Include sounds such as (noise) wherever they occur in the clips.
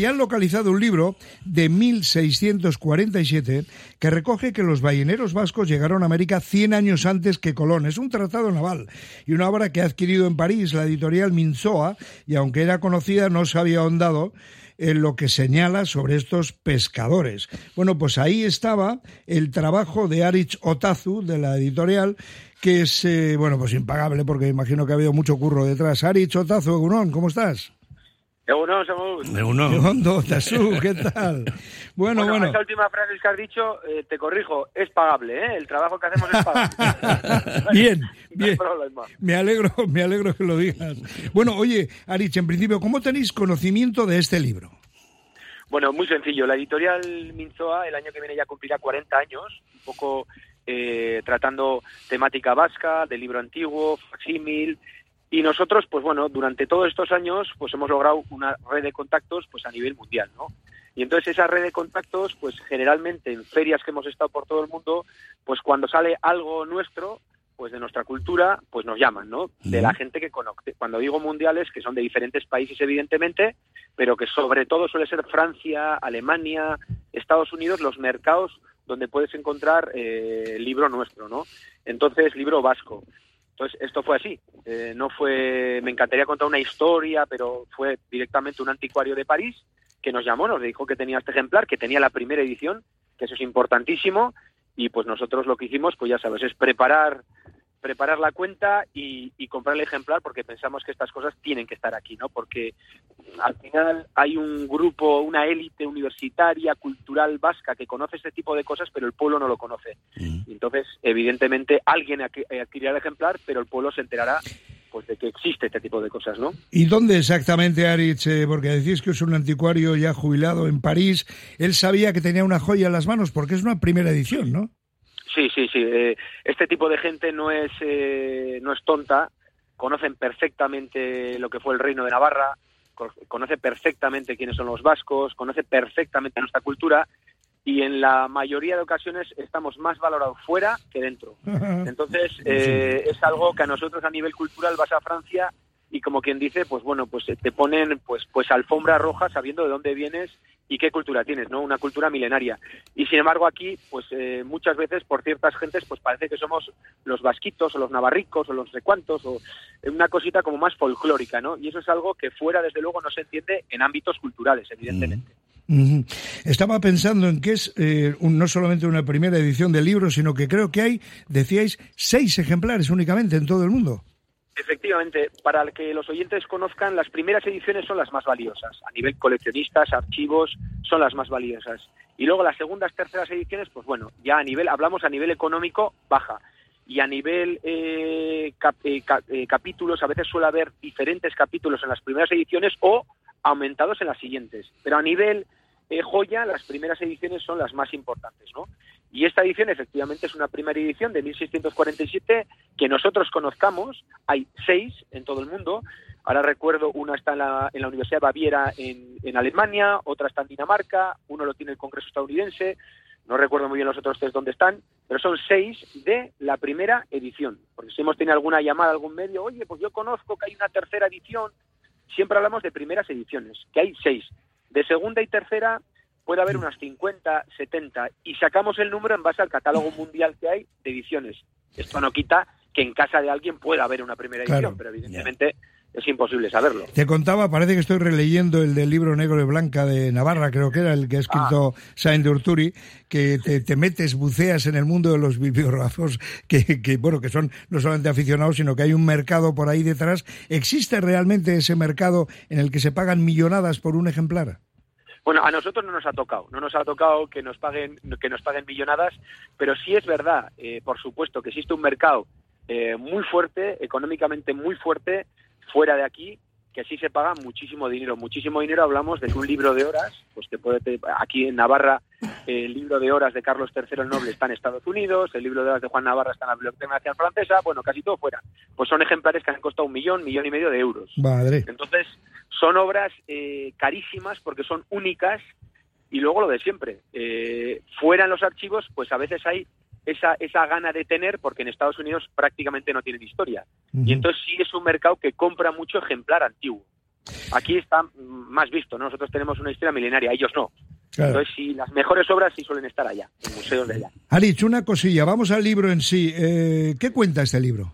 Y han localizado un libro de 1647 que recoge que los balleneros vascos llegaron a América 100 años antes que Colón. Es un tratado naval y una obra que ha adquirido en París la editorial Minzoa y aunque era conocida no se había ahondado en lo que señala sobre estos pescadores. Bueno, pues ahí estaba el trabajo de Arich Otazu, de la editorial, que es, eh, bueno, pues impagable, porque imagino que ha habido mucho curro detrás. Arich Otazu, ¿cómo estás? Egunon, somos... Egunon. Tasu, ¿qué tal? (laughs) Bueno, bueno, Esa última frase que has dicho, eh, te corrijo, es pagable, ¿eh? El trabajo que hacemos es pagable. (laughs) bien, (laughs) bien. me alegro, me alegro que lo digas. Bueno, oye, Arich, en principio, ¿cómo tenéis conocimiento de este libro? Bueno, muy sencillo. La editorial Minzoa el año que viene ya cumplirá 40 años, un poco eh, tratando temática vasca, de libro antiguo, facsímil, y nosotros, pues bueno, durante todos estos años, pues hemos logrado una red de contactos, pues a nivel mundial, ¿no? Y entonces esa red de contactos, pues generalmente en ferias que hemos estado por todo el mundo, pues cuando sale algo nuestro, pues de nuestra cultura, pues nos llaman, ¿no? De la gente que conoce. Cuando digo mundiales, que son de diferentes países, evidentemente, pero que sobre todo suele ser Francia, Alemania, Estados Unidos, los mercados donde puedes encontrar eh, libro nuestro, ¿no? Entonces, libro vasco. Entonces, esto fue así. Eh, no fue, me encantaría contar una historia, pero fue directamente un anticuario de París que nos llamó, nos dijo que tenía este ejemplar, que tenía la primera edición, que eso es importantísimo, y pues nosotros lo que hicimos, pues ya sabes, es preparar preparar la cuenta y, comprar el ejemplar porque pensamos que estas cosas tienen que estar aquí, ¿no? Porque al final hay un grupo, una élite universitaria, cultural vasca que conoce este tipo de cosas, pero el pueblo no lo conoce. Mm. Entonces, evidentemente, alguien adquirirá el ejemplar, pero el pueblo se enterará pues de que existe este tipo de cosas, ¿no? ¿Y dónde exactamente, Aritz? Eh, porque decís que es un anticuario ya jubilado en París. Él sabía que tenía una joya en las manos porque es una primera edición, ¿no? Sí, sí, sí. Eh, este tipo de gente no es, eh, no es tonta, conocen perfectamente lo que fue el reino de Navarra, conoce perfectamente quiénes son los vascos, conoce perfectamente nuestra cultura y en la mayoría de ocasiones estamos más valorados fuera que dentro. (laughs) Entonces, eh, es algo que a nosotros a nivel cultural vas a Francia y como quien dice, pues bueno, pues te ponen pues pues alfombra roja sabiendo de dónde vienes y qué cultura tienes, ¿no? Una cultura milenaria. Y sin embargo aquí, pues eh, muchas veces por ciertas gentes, pues parece que somos los vasquitos o los navarricos o los recuantos o una cosita como más folclórica, ¿no? Y eso es algo que fuera, desde luego, no se entiende en ámbitos culturales, evidentemente. Estaba pensando en que es eh, no solamente una primera edición del libro, sino que creo que hay, decíais, seis ejemplares únicamente en todo el mundo. Efectivamente, para que los oyentes conozcan, las primeras ediciones son las más valiosas. A nivel coleccionistas, archivos, son las más valiosas. Y luego las segundas, terceras ediciones, pues bueno, ya a nivel, hablamos a nivel económico, baja. Y a nivel eh, eh, eh, capítulos, a veces suele haber diferentes capítulos en las primeras ediciones o aumentados en las siguientes. Pero a nivel joya, las primeras ediciones son las más importantes, ¿no? Y esta edición efectivamente es una primera edición de 1647 que nosotros conozcamos. Hay seis en todo el mundo. Ahora recuerdo, una está en la, en la Universidad de Baviera en, en, Alemania, otra está en Dinamarca, uno lo tiene el Congreso estadounidense. No recuerdo muy bien los otros tres dónde están, pero son seis de la primera edición. Porque si hemos tenido alguna llamada, algún medio, oye, pues yo conozco que hay una tercera edición. Siempre hablamos de primeras ediciones, que hay seis. De segunda y tercera puede haber unas 50, 70 y sacamos el número en base al catálogo mundial que hay de ediciones. Esto no quita que en casa de alguien pueda haber una primera edición, pero evidentemente es imposible saberlo. Te contaba, parece que estoy releyendo el del libro Negro y Blanca de Navarra, creo que era el que ha escrito ah. Sain de Urturi, que te, metes, buceas en el mundo de los bibliógrafos, que, que, bueno, que son no solamente aficionados, sino que hay un mercado por ahí detrás. ¿Existe realmente ese mercado en el que se pagan millonadas por un ejemplar? Bueno, a nosotros no nos ha tocado, no nos ha tocado que nos paguen, que nos paguen millonadas, pero sí es verdad, eh, por supuesto, que existe un mercado eh, muy fuerte, económicamente muy fuerte, fuera de aquí, que sí se paga muchísimo dinero. Muchísimo dinero hablamos de que un libro de horas, pues que puede aquí en Navarra el libro de horas de Carlos III el Noble está en Estados Unidos, el libro de horas de Juan Navarra está en la Biblioteca Nacional Francesa, bueno, casi todo fuera. Pues son ejemplares que han costado un millón, millón y medio de euros. Madre. Entonces, son obras eh, carísimas porque son únicas y luego lo de siempre. Eh, fuera en los archivos, pues a veces hay esa, esa gana de tener, porque en Estados Unidos prácticamente no tienen historia. Y entonces sí es un mercado que compra mucho ejemplar antiguo. Aquí está más visto, nosotros tenemos una historia milenaria, ellos no. Entonces, sí, las mejores obras sí suelen estar allá, en museos de allá. Arich, una cosilla, vamos al libro en sí. Eh, ¿Qué cuenta este libro?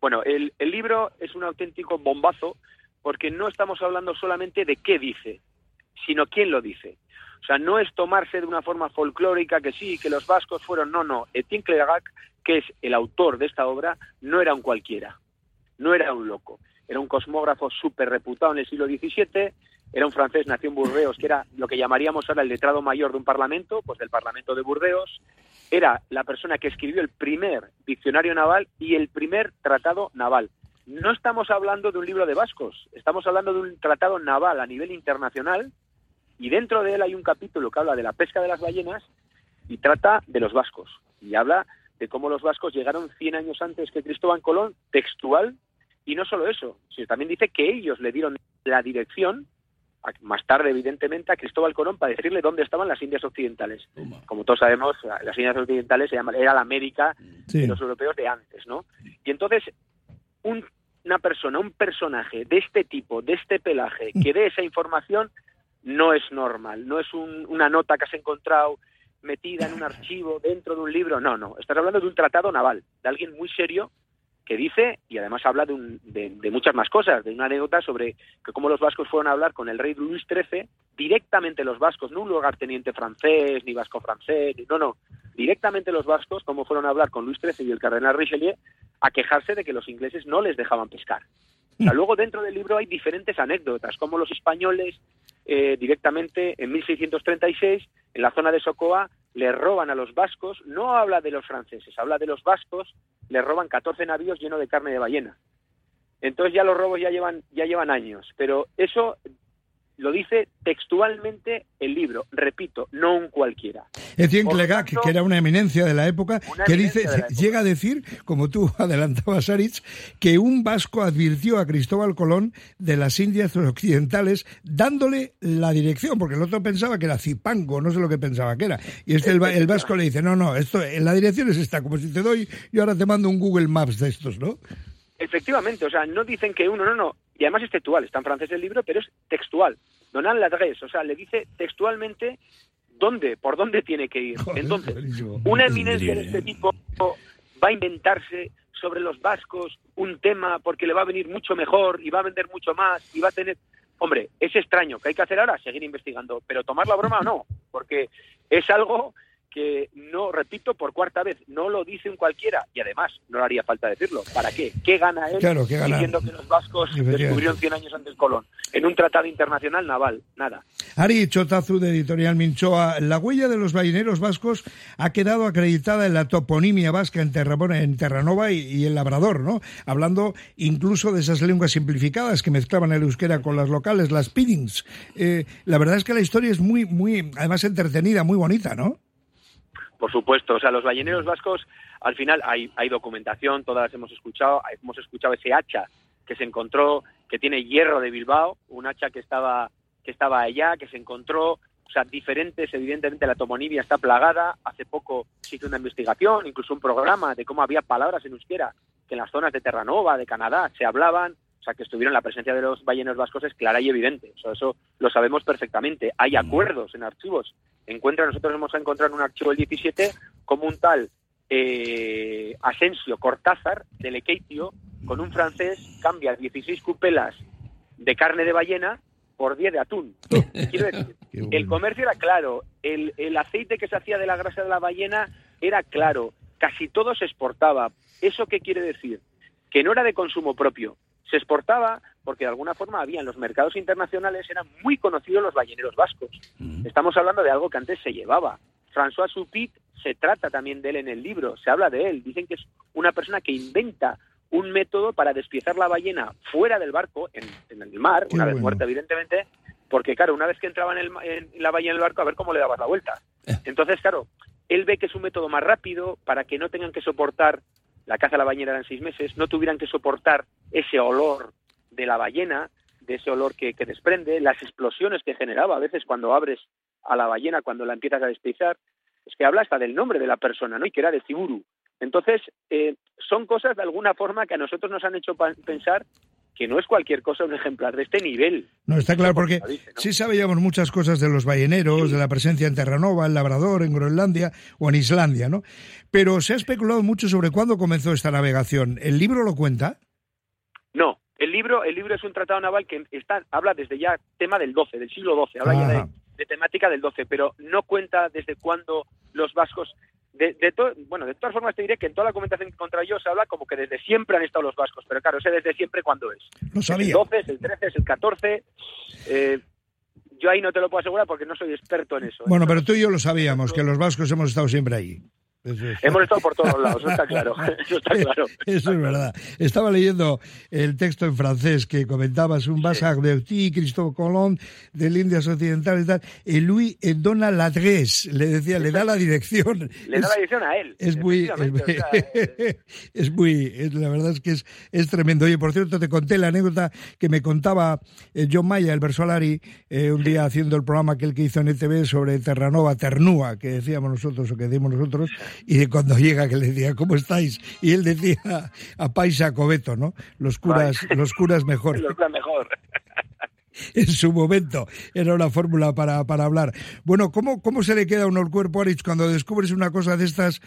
Bueno, el, el libro es un auténtico bombazo porque no estamos hablando solamente de qué dice, sino quién lo dice. O sea, no es tomarse de una forma folclórica que sí, que los vascos fueron, no, no. Etienne Clergac, que es el autor de esta obra, no era un cualquiera, no era un loco. Era un cosmógrafo súper reputado en el siglo XVII, era un francés, nació en Burdeos, que era lo que llamaríamos ahora el letrado mayor de un parlamento, pues del Parlamento de Burdeos. Era la persona que escribió el primer diccionario naval y el primer tratado naval. No estamos hablando de un libro de vascos, estamos hablando de un tratado naval a nivel internacional y dentro de él hay un capítulo que habla de la pesca de las ballenas y trata de los vascos. Y habla de cómo los vascos llegaron 100 años antes que Cristóbal Colón, textual, y no solo eso, sino también dice que ellos le dieron la dirección, más tarde evidentemente, a Cristóbal Colón para decirle dónde estaban las Indias Occidentales. Como todos sabemos, las Indias Occidentales se era la América de los europeos de antes, ¿no? Y entonces, una persona, un personaje de este tipo, de este pelaje, que dé esa información, no es normal, no es una nota que has encontrado metida en un archivo dentro de un libro, no, no, estás hablando de un tratado naval, de alguien muy serio que dice, y además habla de, de, muchas más cosas, de una anécdota sobre que cómo los vascos fueron a hablar con el rey Luis XIII, directamente los vascos, no un lugarteniente francés, ni vasco francés, no, no, directamente los vascos, cómo fueron a hablar con Luis XIII y el cardenal Richelieu, a quejarse de que los ingleses no les dejaban pescar. luego dentro del libro hay diferentes anécdotas, como los españoles eh, directamente en 1636, en la zona de Socoa, le roban a los vascos, no habla de los franceses, habla de los vascos, le roban 14 navíos llenos de carne de ballena. Entonces ya los robos ya llevan, ya llevan años, pero eso lo dice textualmente el libro, repito, no un cualquiera. Etienne Clegac, que era una eminencia de la época, que dice, llega a decir, como tú (laughs) adelantabas, Aritz, que un vasco advirtió a Cristóbal Colón de las Indias Occidentales dándole la dirección, porque el otro pensaba que era Zipango, no sé lo que pensaba que era. Y este el, el vasco le dice, no, no, esto, la dirección es esta, como si te doy, yo ahora te mando un Google Maps de estos, ¿no? Efectivamente, o sea, no dicen que uno, no, no, y además es textual, está en francés el libro, pero es textual. Donan l'adresse, o sea, le dice textualmente dónde, por dónde tiene que ir. Entonces, una eminencia de este tipo va a inventarse sobre los vascos un tema porque le va a venir mucho mejor y va a vender mucho más y va a tener... Hombre, es extraño, que hay que hacer ahora? Seguir investigando, pero tomar la broma o no, porque es algo que no, repito por cuarta vez, no lo dice un cualquiera y además no le haría falta decirlo. ¿Para qué? ¿Qué gana él diciendo que los vascos descubrieron 100 años antes Colón? En un tratado internacional naval, nada. Ari Chotazu de Editorial Minchoa, la huella de los balleneros vascos ha quedado acreditada en la toponimia vasca en, en Terranova y, el Labrador, ¿no? Hablando incluso de esas lenguas simplificadas que mezclaban el euskera con las locales, las piddings. Eh, la verdad es que la historia es muy, muy, además entretenida, muy bonita, ¿no? Por supuesto, o sea, los balleneros vascos, al final hay, hay documentación, todas hemos escuchado, hemos escuchado ese hacha que se encontró, que tiene hierro de Bilbao, un hacha que estaba, que estaba allá, que se encontró, o sea, diferentes, evidentemente la tomonimia está plagada, hace poco se hizo una investigación, incluso un programa de cómo había palabras en euskera que en las zonas de Terranova, de Canadá, se hablaban, o sea, que estuvieron la presencia de los balleneros vascos es clara y evidente, o sea, eso lo sabemos perfectamente, hay acuerdos en archivos encuentra, nosotros hemos encontrado en un archivo del 17 como un tal eh, Asensio Cortázar de Lequeitio, con un francés, cambia 16 cupelas de carne de ballena por 10 de atún. (laughs) Quiero decir, el comercio era claro, el, el aceite que se hacía de la grasa de la ballena era claro, casi todo se exportaba. ¿Eso qué quiere decir? Que no era de consumo propio, se exportaba porque de alguna forma había en los mercados internacionales, eran muy conocidos los balleneros vascos. Estamos hablando de algo que antes se llevaba. François Supit se trata también de él en el libro, se habla de él. Dicen que es una persona que inventa un método para despiezar la ballena fuera del barco, en, el mar, una vez muerta, evidentemente, porque, claro, una vez que entraba en, en, la ballena en el barco, a ver cómo le dabas la vuelta. Eh. Entonces, claro, él ve que es un método más rápido para que no tengan que soportar la caza a la ballena eran seis meses, no tuvieran que soportar ese olor de la ballena, de ese olor que, desprende, las explosiones que generaba a veces cuando abres a la ballena, cuando la empiezas a despizar, es que habla hasta del nombre de la persona, ¿no? Y que era de Ciburu. Entonces, eh, son cosas de alguna forma que a nosotros nos han hecho pensar que no es cualquier cosa un ejemplar de este nivel. No, está claro, porque sí sabíamos muchas cosas de los balleneros, de la presencia en Terranova, en Labrador, en Groenlandia o en Islandia, ¿no? Pero se ha especulado mucho sobre cuándo comenzó esta navegación. ¿El libro lo cuenta? No, el libro, el libro es un tratado naval que está, habla desde ya tema del 12, del siglo XII, habla ya de, de, temática del 12, pero no cuenta desde cuándo los vascos de, de bueno, de todas formas te diré que en toda la documentación que encontré yo se habla como que desde siempre han estado los vascos, pero claro, sé desde siempre cuándo es. No sabía. el 12, es el 13, es el 14. Eh, yo ahí no te lo puedo asegurar porque no soy experto en eso. ¿eh? Bueno, pero tú y yo lo sabíamos, que los vascos hemos estado siempre ahí. Hemos estado por todos lados, eso está claro. (laughs) Eso, está claro. eso es verdad. Estaba leyendo el texto en francés que comentabas, un Bassac de Octi, Cristóbal Colón, del Indias Occidentales y tal. Y Louis dona l'adresse, le decía, le da la dirección. Le da la dirección a él. Es muy. Es, muy. (laughs) la verdad es que es, es tremendo. Oye, por cierto, te conté la anécdota que me contaba eh, John Maya, el Versolari, eh, un día haciendo el programa aquel que hizo en ETV sobre Terranova, Ternúa, que decíamos nosotros o que decimos nosotros y de cuando llega que le decía, ¿cómo estáis? Y él decía a Paisa Cobeto, ¿no? Los curas, los curas mejor. Los curas mejor. (laughs) en su momento era una fórmula para, para hablar. Bueno, ¿cómo, ¿cómo se le queda a uno el cuerpo, Arich, cuando descubres una cosa de estas?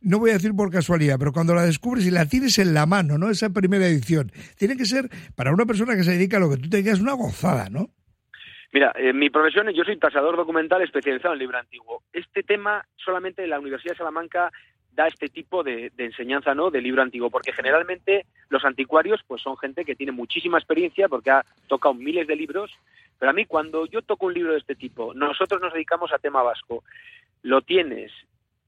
No voy a decir por casualidad, pero cuando la descubres y la tienes en la mano, ¿no? Esa primera edición. Tiene que ser, para una persona que se dedica a lo que tú te digas, una gozada, ¿no? Mira, en mi profesión yo soy tasador documental especializado en libro antiguo. Este tema solamente la Universidad de Salamanca da este tipo de, enseñanza no de libro antiguo porque generalmente los anticuarios pues son gente que tiene muchísima experiencia porque ha tocado miles de libros pero a mí cuando yo toco un libro de este tipo nosotros nos dedicamos a tema vasco lo tienes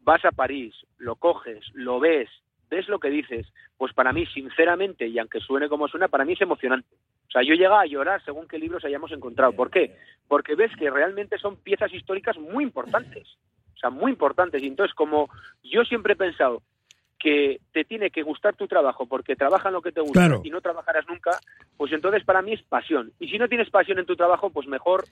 vas a París lo coges lo ves ves lo que dices pues para mí sinceramente y aunque suene como suena para mí es emocionante o sea, yo llega a llorar según qué libros hayamos encontrado. ¿Por qué? Porque ves que realmente son piezas históricas muy importantes. O sea, muy importantes. Y entonces, como yo siempre he pensado que te tiene que gustar tu trabajo porque trabajan lo que te gusta y no trabajarás nunca, pues entonces para mí es pasión. Y si no tienes pasión en tu trabajo, pues mejor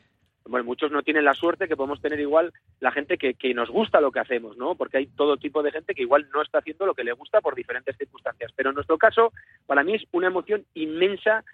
bueno, muchos no tienen la suerte que podemos tener igual la gente que, que, nos gusta lo que hacemos, ¿no? Porque hay todo tipo de gente que igual no está haciendo lo que le gusta por diferentes circunstancias. Pero en nuestro caso, para mí es una emoción inmensa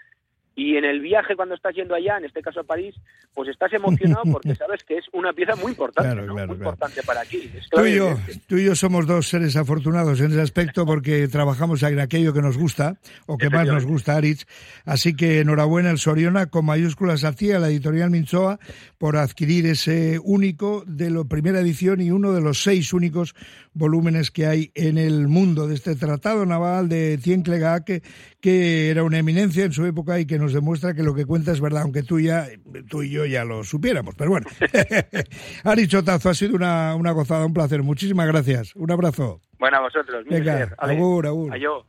y en el viaje, cuando estás yendo allá, en este caso a París, pues estás emocionado (laughs) porque sabes que es una pieza muy importante, muy importante para aquí. tú, y yo, tú y yo somos dos seres afortunados en ese aspecto porque trabajamos en aquello que nos gusta, o que más nos gusta, Aritz. Así que enhorabuena el Soriona, con mayúsculas hacía la editorial Minchoa, por adquirir ese único de la primera edición y uno de los seis únicos volúmenes que hay en el mundo de este tratado naval de Cienclega, que, que era una eminencia en su época y que nos demuestra que lo que cuenta es verdad, aunque tú, ya, tú y yo ya lo supiéramos. Pero bueno, (laughs) (laughs) Ari Chotazo, ha sido una, una gozada, un placer. Muchísimas gracias. Un abrazo. Bueno, a vosotros. Venga, agur, agur.